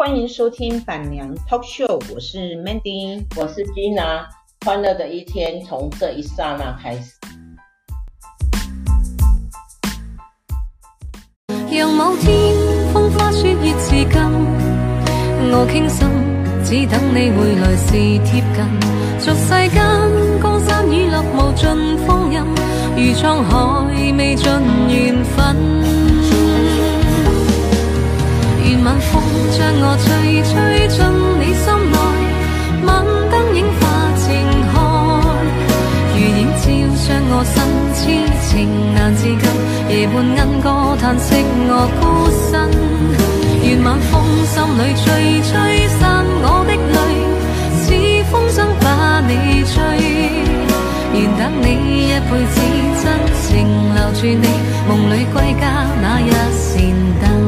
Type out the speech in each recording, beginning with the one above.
欢迎收听板娘 Talk Show，我是 Mandy，我是 Gina，欢乐的一天从这一刹那开始。让某天风花雪月似金，我倾心，只等你回来时贴近。俗世间江山雨落无尽风荫，如沧海未尽缘分。晚风将我吹，吹进你心内，晚灯映花正开，如映照将我心痴情难自禁，夜半莺歌叹息我孤身。愿晚风心里吹，吹散我的泪，似风筝把你追。愿等你一辈子真情留住你，梦里归家那一扇灯。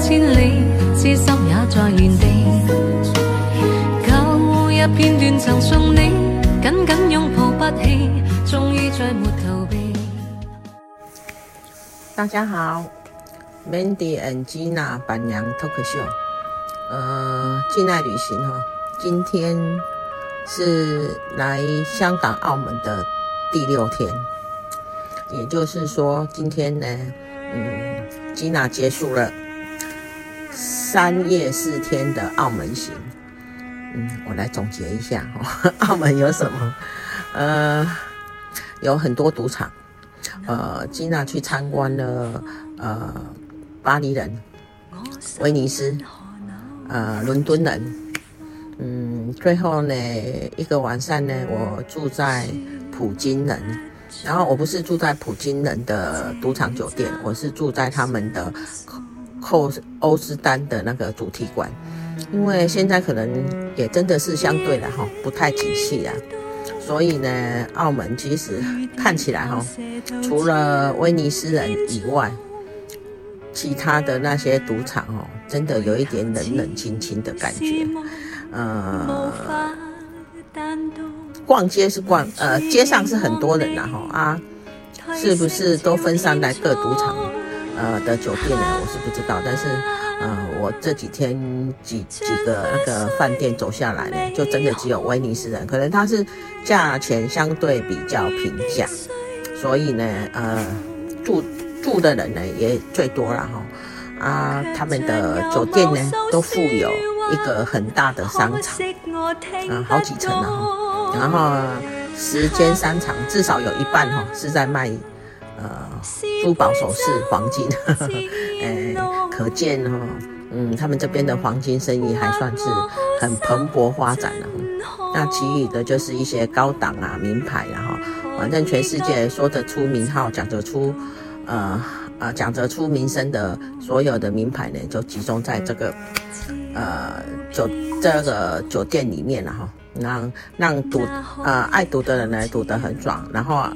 千里，痴心也在原地。旧日片段曾送你，紧紧拥抱不弃，终于再没逃避。大家好，Mandy and Gina 板娘 Talk Show，呃，境内旅行哈，今天是来香港、澳门的第六天，也就是说，今天呢。嗯，吉娜结束了三夜四天的澳门行。嗯，我来总结一下哈，澳门有什么？呃，有很多赌场。呃，吉娜去参观了呃巴黎人、威尼斯、呃伦敦人。嗯，最后呢一个晚上呢，我住在普京人。然后我不是住在普京人的赌场酒店，我是住在他们的寇欧斯丹的那个主题馆，因为现在可能也真的是相对的哈，不太景气啊，所以呢，澳门其实看起来哈，除了威尼斯人以外，其他的那些赌场哦，真的有一点冷冷清清的感觉，呃。逛街是逛，呃，街上是很多人呐，哈啊，是不是都分散在各赌场，呃的酒店呢？我是不知道，但是，呃，我这几天几几个那个饭店走下来呢，就真的只有威尼斯人，可能他是价钱相对比较平价，所以呢，呃，住住的人呢也最多了哈，啊，他们的酒店呢都附有一个很大的商场，啊，好几层呢。然后十间商场至少有一半哈是在卖呃珠宝首饰黄金，呵 呵哎，可见哈，嗯，他们这边的黄金生意还算是很蓬勃发展的。那其余的就是一些高档啊名牌，然后反正全世界说得出名号、讲得出呃呃讲得出名声的所有的名牌呢，就集中在这个呃酒这个酒店里面了哈。让让赌呃爱赌的人来赌得很爽，然后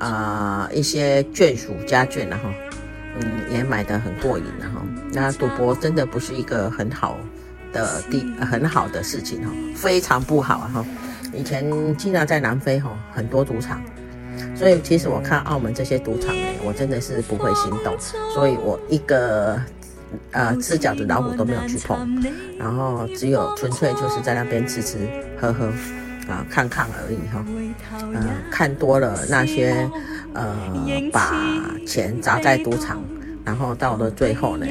啊、一些眷属家眷然后嗯也买得很过瘾然后那赌博真的不是一个很好的地很好的事情哈，非常不好哈。以前经常在南非哈很多赌场，所以其实我看澳门这些赌场呢，我真的是不会心动，所以我一个。呃，赤脚的老虎都没有去碰，然后只有纯粹就是在那边吃吃喝喝，啊，看看而已哈。呃，看多了那些呃，把钱砸在赌场，然后到了最后呢，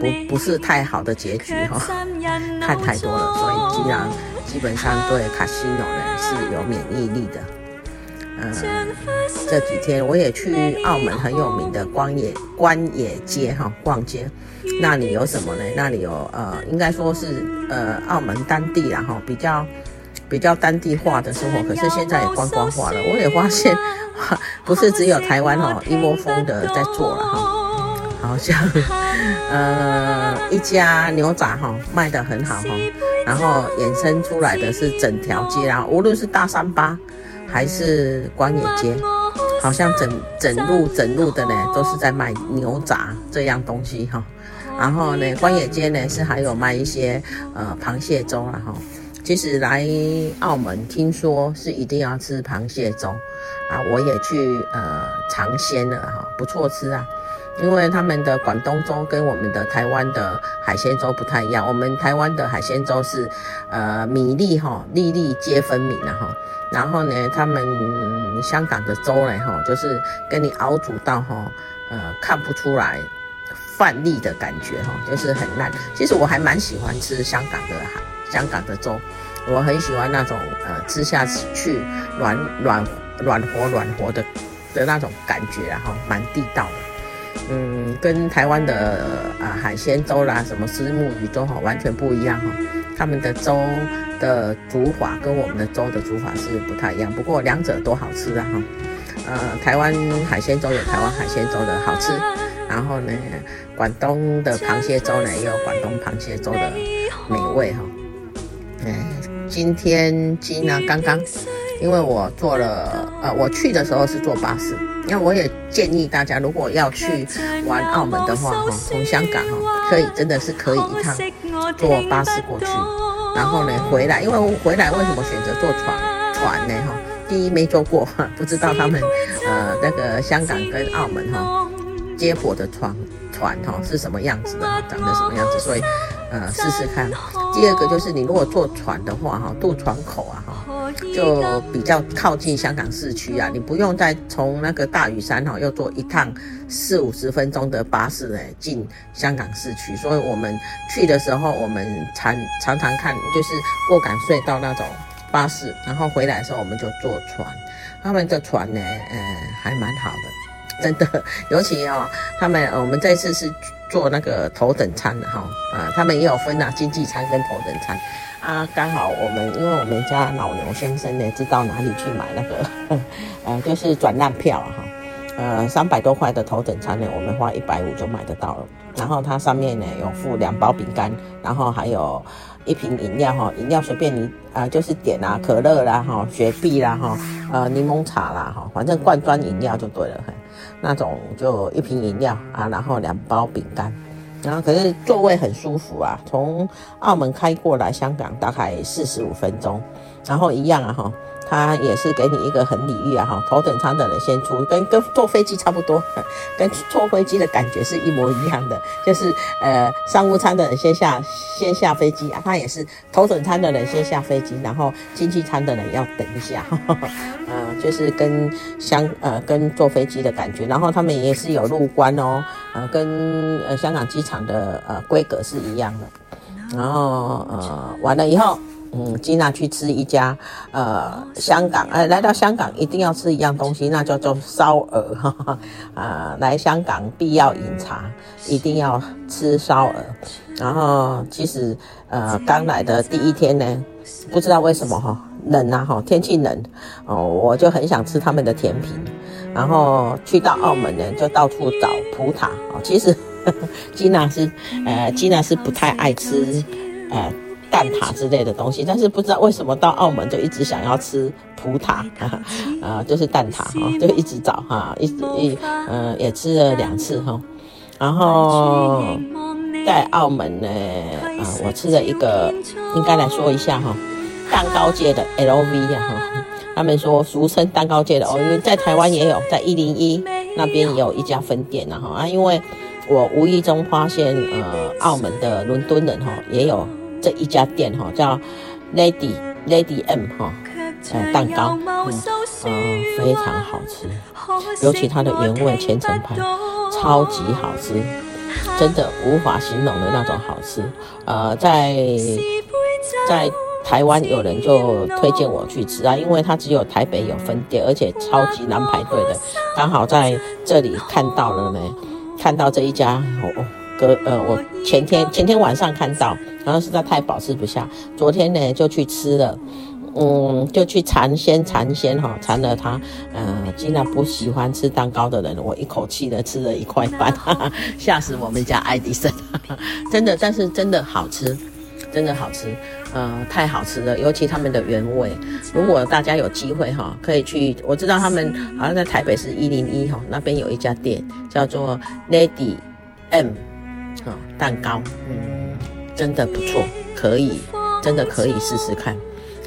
不不是太好的结局哈。看太多了，所以既然基本上对卡西诺呢是有免疫力的。呃，这几天我也去澳门很有名的光野官野街哈逛街。那里有什么呢？那里有呃，应该说是呃，澳门当地然后比较比较当地化的生活，可是现在也观光化了。我也发现，不是只有台湾哦，一窝蜂的在做了哈。好像呃一家牛杂哈卖得很好哈，然后衍生出来的是整条街，然后无论是大三巴还是官野街，好像整整路整路的呢都是在卖牛杂这样东西哈。然后呢，关野街呢是还有卖一些呃螃蟹粥了哈。其实来澳门听说是一定要吃螃蟹粥啊，我也去呃尝鲜了哈，不错吃啊。因为他们的广东粥跟我们的台湾的海鲜粥不太一样，我们台湾的海鲜粥是，呃，米粒哈，粒粒皆分明的哈。然后呢，他们香港的粥呢哈，就是跟你熬煮到哈，呃，看不出来饭粒的感觉哈，就是很烂。其实我还蛮喜欢吃香港的香港的粥，我很喜欢那种呃吃下去软软软和软和的的那种感觉，然后蛮地道的。嗯，跟台湾的啊、呃、海鲜粥啦，什么虱目鱼粥哈，完全不一样哈。他们的粥的煮法跟我们的粥的煮法是不太一样，不过两者都好吃啊哈。呃，台湾海鲜粥有台湾海鲜粥的好吃，然后呢，广东的螃蟹粥呢也有广东螃蟹粥的美味哈。嗯，今天今呢刚刚，因为我坐了，呃，我去的时候是坐巴士。那我也建议大家，如果要去玩澳门的话，哈，从香港哈，可以真的是可以一趟坐巴士过去，然后呢回来，因为我回来为什么选择坐船船呢？哈，第一没坐过，不知道他们呃那个香港跟澳门哈接驳的船船哈是什么样子的，长得什么样子，所以呃试试看。第二个就是你如果坐船的话哈，渡船口啊哈。就比较靠近香港市区啊，你不用再从那个大屿山哈，又坐一趟四五十分钟的巴士来进香港市区。所以我们去的时候，我们常常常看就是过港隧道那种巴士，然后回来的时候我们就坐船。他们的船呢，呃，还蛮好的，真的。尤其哦，他们我们这次是坐那个头等舱的哈，啊，他们也有分啊，经济舱跟头等舱。啊，刚好我们因为我们家老牛先生呢，知道哪里去买那个，呃，就是转让票哈，呃，三百多块的头等舱呢，我们花一百五就买得到了。然后它上面呢有附两包饼干，然后还有一瓶饮料哈，饮料随便你啊、就是点啊，可乐啦哈，雪碧啦哈，呃，柠檬茶啦哈，反正罐装饮料就对了，那种就一瓶饮料啊，然后两包饼干。然后可是座位很舒服啊，从澳门开过来香港大概四十五分钟，然后一样啊哈。他也是给你一个很礼遇啊哈，头等舱的人先出，跟跟坐飞机差不多，跟坐飞机的感觉是一模一样的，就是呃商务舱的人先下先下飞机啊，他也是头等舱的人先下飞机，然后经济舱的人要等一下，呵 呵呃就是跟香呃跟坐飞机的感觉，然后他们也是有入关哦，呃跟呃香港机场的呃规格是一样的，然后呃完了以后。嗯，吉娜去吃一家，呃，香港，呃，来到香港一定要吃一样东西，那叫做烧鹅，哈哈，啊，来香港必要饮茶，一定要吃烧鹅。然后其实，呃，刚来的第一天呢，不知道为什么哈，冷啊哈，天气冷，哦，我就很想吃他们的甜品。然后去到澳门呢，就到处找葡挞。哦，其实吉娜是，呃，吉娜是不太爱吃，呃。蛋挞之类的东西，但是不知道为什么到澳门就一直想要吃葡挞啊，啊，就是蛋挞哈，就一直找哈，一直一嗯也吃了两次哈，然后在澳门呢，啊，我吃了一个，应该来说一下哈，蛋糕界的 LV 啊哈，他们说俗称蛋糕界的哦，因为在台湾也有，在一零一那边也有一家分店哈啊，因为我无意中发现呃，澳门的伦敦人哈也有。这一家店哈叫 Lady Lady M 哈，呃蛋糕，嗯，呃非常好吃，尤其它的原味千层派，超级好吃，真的无法形容的那种好吃。呃，在在台湾有人就推荐我去吃啊，因为它只有台北有分店，而且超级难排队的。刚好在这里看到了呢，看到这一家哦。呃，我前天前天晚上看到，然后实在太饱吃不下，昨天呢就去吃了，嗯，就去尝鲜尝鲜哈，尝了它，呃，既然不喜欢吃蛋糕的人，我一口气的吃了一块半，哈哈，吓死我们家爱迪生，哈哈，真的，但是真的好吃，真的好吃，呃，太好吃了，尤其他们的原味，如果大家有机会哈，可以去，我知道他们好像在台北市一零一哈那边有一家店叫做 Lady M 啊蛋糕，嗯，真的不错，可以，真的可以试试看。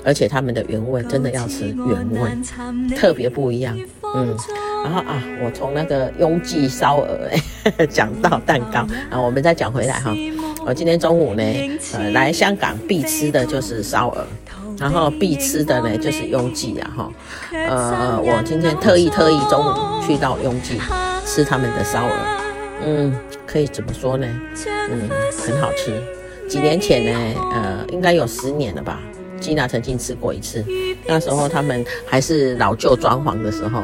而且他们的原味真的要吃原味，特别不一样。嗯，然后啊，我从那个雍记烧鹅 讲到蛋糕，然后我们再讲回来哈。我今天中午呢，呃，来香港必吃的就是烧鹅，然后必吃的呢就是雍记啊哈。呃，我今天特意特意中午去到雍记吃他们的烧鹅，嗯，可以怎么说呢？嗯，很好吃。几年前呢，呃，应该有十年了吧。吉娜曾经吃过一次，那时候他们还是老旧装潢的时候，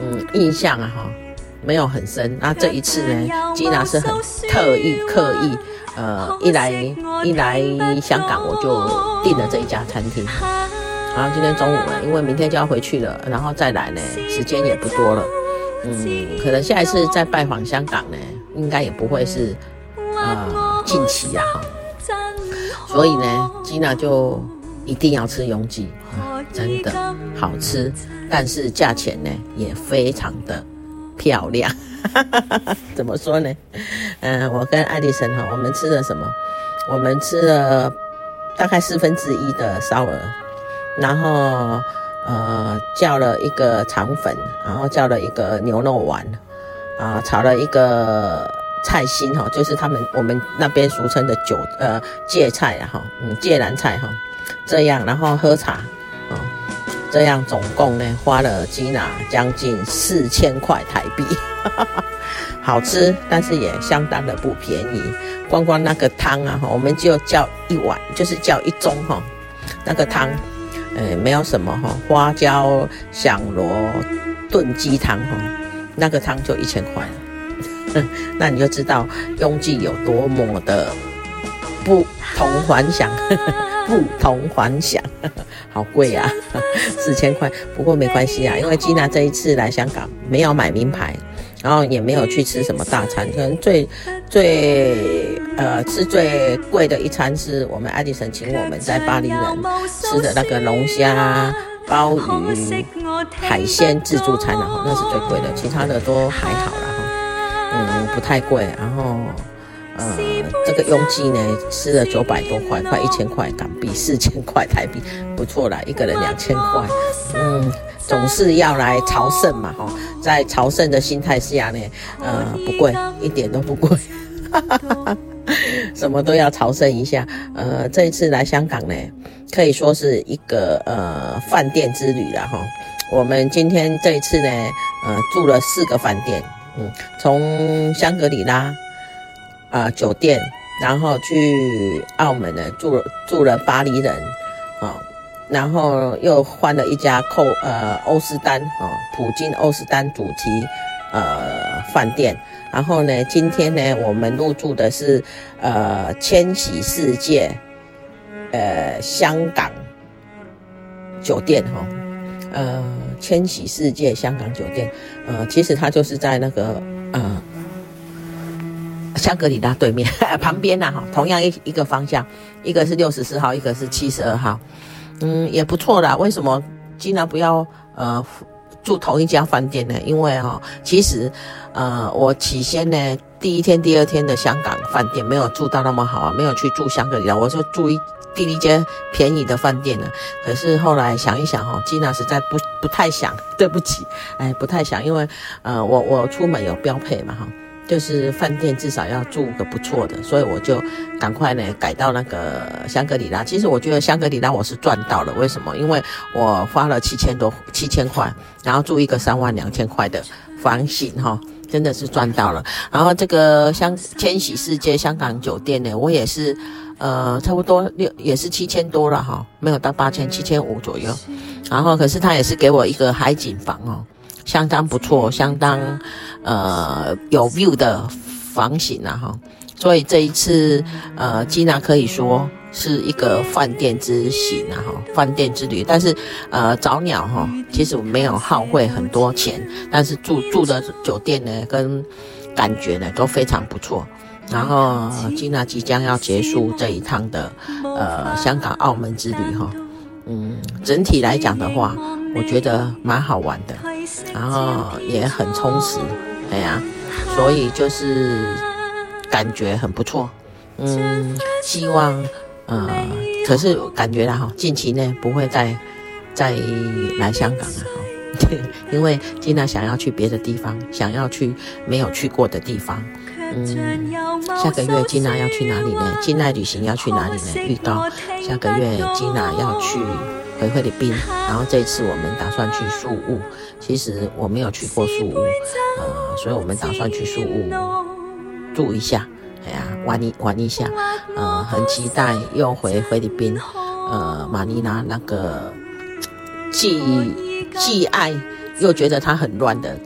嗯，印象啊哈没有很深。那这一次呢，吉娜是很特意刻意，呃，一来一来香港我就订了这一家餐厅。然后今天中午呢，因为明天就要回去了，然后再来呢，时间也不多了，嗯，可能下一次再拜访香港呢，应该也不会是呃近期啊哈。所以呢，吉娜就。一定要吃雍记啊，真的好吃，但是价钱呢也非常的漂亮。怎么说呢？嗯、我跟爱迪生哈，我们吃了什么？我们吃了大概四分之一的烧鹅，然后呃叫了一个肠粉，然后叫了一个牛肉丸，啊、炒了一个菜心哈，就是他们我们那边俗称的韭呃芥菜哈，嗯芥蓝菜哈。这样，然后喝茶，哦，这样总共呢花了吉娜将近四千块台币，好吃，但是也相当的不便宜。光光那个汤啊，我们就叫一碗，就是叫一盅哈，那个汤，呃，没有什么哈，花椒响螺炖鸡汤哈，那个汤就一千块了，那你就知道雍记有多么的不同凡响。不同凡响，好贵啊，四千块。不过没关系啊，因为吉娜这一次来香港没有买名牌，然后也没有去吃什么大餐，可能最最呃吃最贵的一餐是我们爱迪生请我们在巴黎人吃的那个龙虾、鲍鱼、海鲜自助餐，然后那是最贵的，其他的都还好啦哈，嗯，不太贵，然后。呃，这个雍记呢，吃了九百多块，快一千块港币，四千块台币，不错啦，一个人两千块。嗯，总是要来朝圣嘛，哈，在朝圣的心态下呢，呃，不贵，一点都不贵，什么都要朝圣一下。呃，这一次来香港呢，可以说是一个呃饭店之旅了哈。我们今天这一次呢，呃，住了四个饭店，嗯，从香格里拉。啊、呃，酒店，然后去澳门呢，住了住了巴黎人，啊、哦，然后又换了一家寇呃欧斯丹啊、哦，普京欧斯丹主题呃饭店，然后呢，今天呢，我们入住的是呃千禧世界呃香港酒店哈、哦，呃千禧世界香港酒店，呃，其实它就是在那个呃。香格里拉对面 旁边呐，哈，同样一一个方向，一个是六十四号，一个是七十二号，嗯，也不错啦。为什么尽量不要呃住同一家饭店呢？因为哈，其实呃，我起先呢，第一天、第二天的香港饭店没有住到那么好啊，没有去住香格里拉，我就住一第一间便宜的饭店呢。可是后来想一想哈，吉娜实在不不太想，对不起，哎，不太想，因为呃，我我出门有标配嘛哈。就是饭店至少要住个不错的，所以我就赶快呢改到那个香格里拉。其实我觉得香格里拉我是赚到了，为什么？因为我花了七千多七千块，然后住一个三万两千块的房型哈，真的是赚到了。然后这个香千禧世界香港酒店呢，我也是呃差不多六也是七千多了哈，没有到八千七千五左右。然后可是他也是给我一个海景房哦。相当不错，相当呃有 view 的房型啊哈，所以这一次呃吉娜可以说是一个饭店之行啊哈，饭店之旅。但是呃早鸟哈，其实我没有耗费很多钱，但是住住的酒店呢跟感觉呢都非常不错。然后吉娜即将要结束这一趟的呃香港澳门之旅哈。嗯，整体来讲的话，我觉得蛮好玩的，然后也很充实，哎呀，所以就是感觉很不错。嗯，希望呃，可是感觉啦哈，近期内不会再再来香港了哈，因为金娜想要去别的地方，想要去没有去过的地方。嗯，下个月金娜要去哪里呢？金娜旅行要去哪里呢？预告下个月金娜要去回菲律宾，然后这一次我们打算去树屋。其实我没有去过树屋，呃，所以我们打算去树屋住一下，哎呀，玩一玩一下，呃，很期待又回菲律宾，呃，马尼拉那个既既爱又觉得它很乱的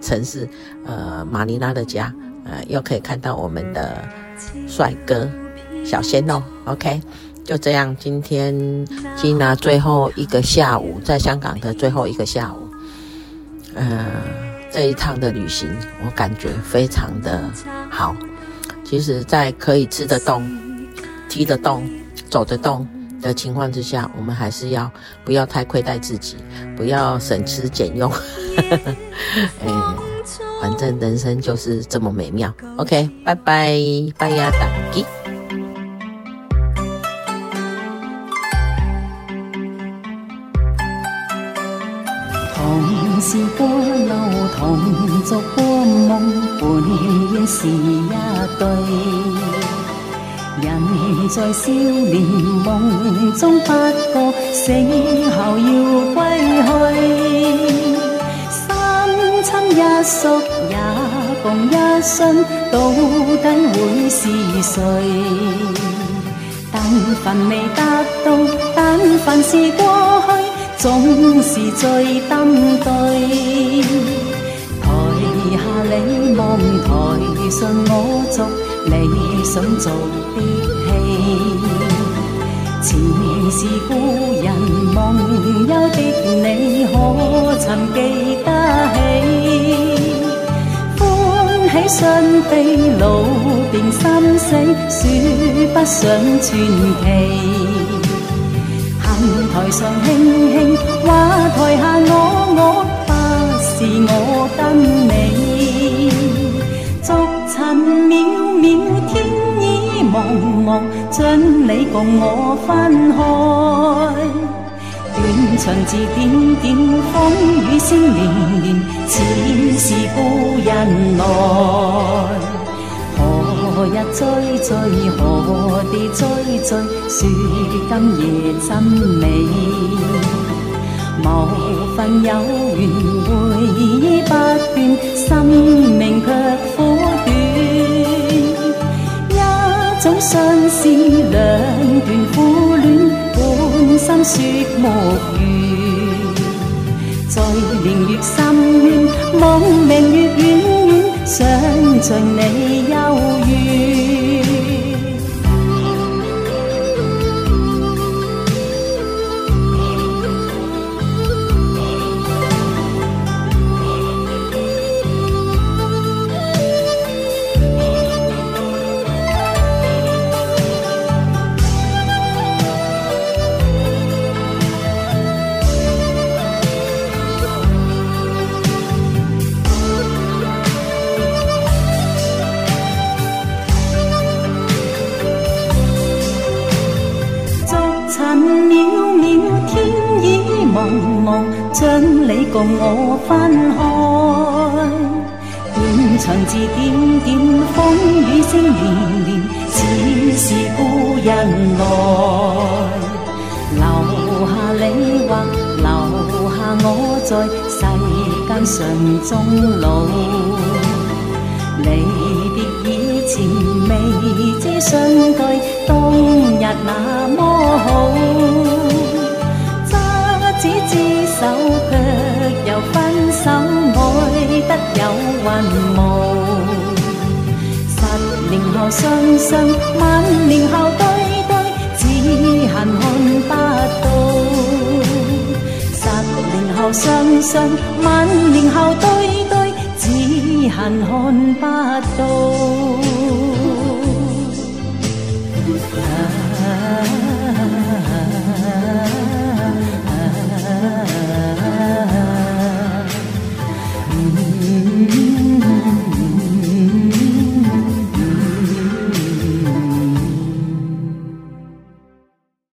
城市，呃，马尼拉的家。呃，又可以看到我们的帅哥小鲜肉，OK，就这样。今天吉娜最后一个下午在香港的最后一个下午，呃，这一趟的旅行我感觉非常的好。其实，在可以吃得动、踢得动、走得动的情况之下，我们还是要不要太亏待自己，不要省吃俭用。哎反正人生就是这么美妙。OK，拜拜，拜呀，打击。是过路，同做过梦，本应是一对。人在少年梦中不觉，醒后要归去。三亲一宿也共一生，到底会是谁？但凡未达到，但凡是过总是最登对。台下你望，台上我做，理想做的戏。前是故人梦忧的你，可曾记得起？喜双飞，路边心死，说不上传奇。上轻轻，话台下我我，不是我跟你。逐尘渺渺，天意茫茫，将你共我分开。断肠字点点，风雨声连连，似是故人来。何日追追，何地追追，说今夜真美。无份有缘回忆不断，生命却苦短。一种相思，两段苦恋。半生说无语，在年月深渊，梦明月远远，想像你忧郁。云渺渺，天已茫茫，将你共我分开，断肠字点点，风雨声连连，似是故人来。留下你或留下我在世间上终老。离别以前未知相对，当日那么好。执子之手却。又分手，爱得有云雾。十年后双双，万年后对对，只恨看不到。十年后双双，万年后对对，只恨看不到。love.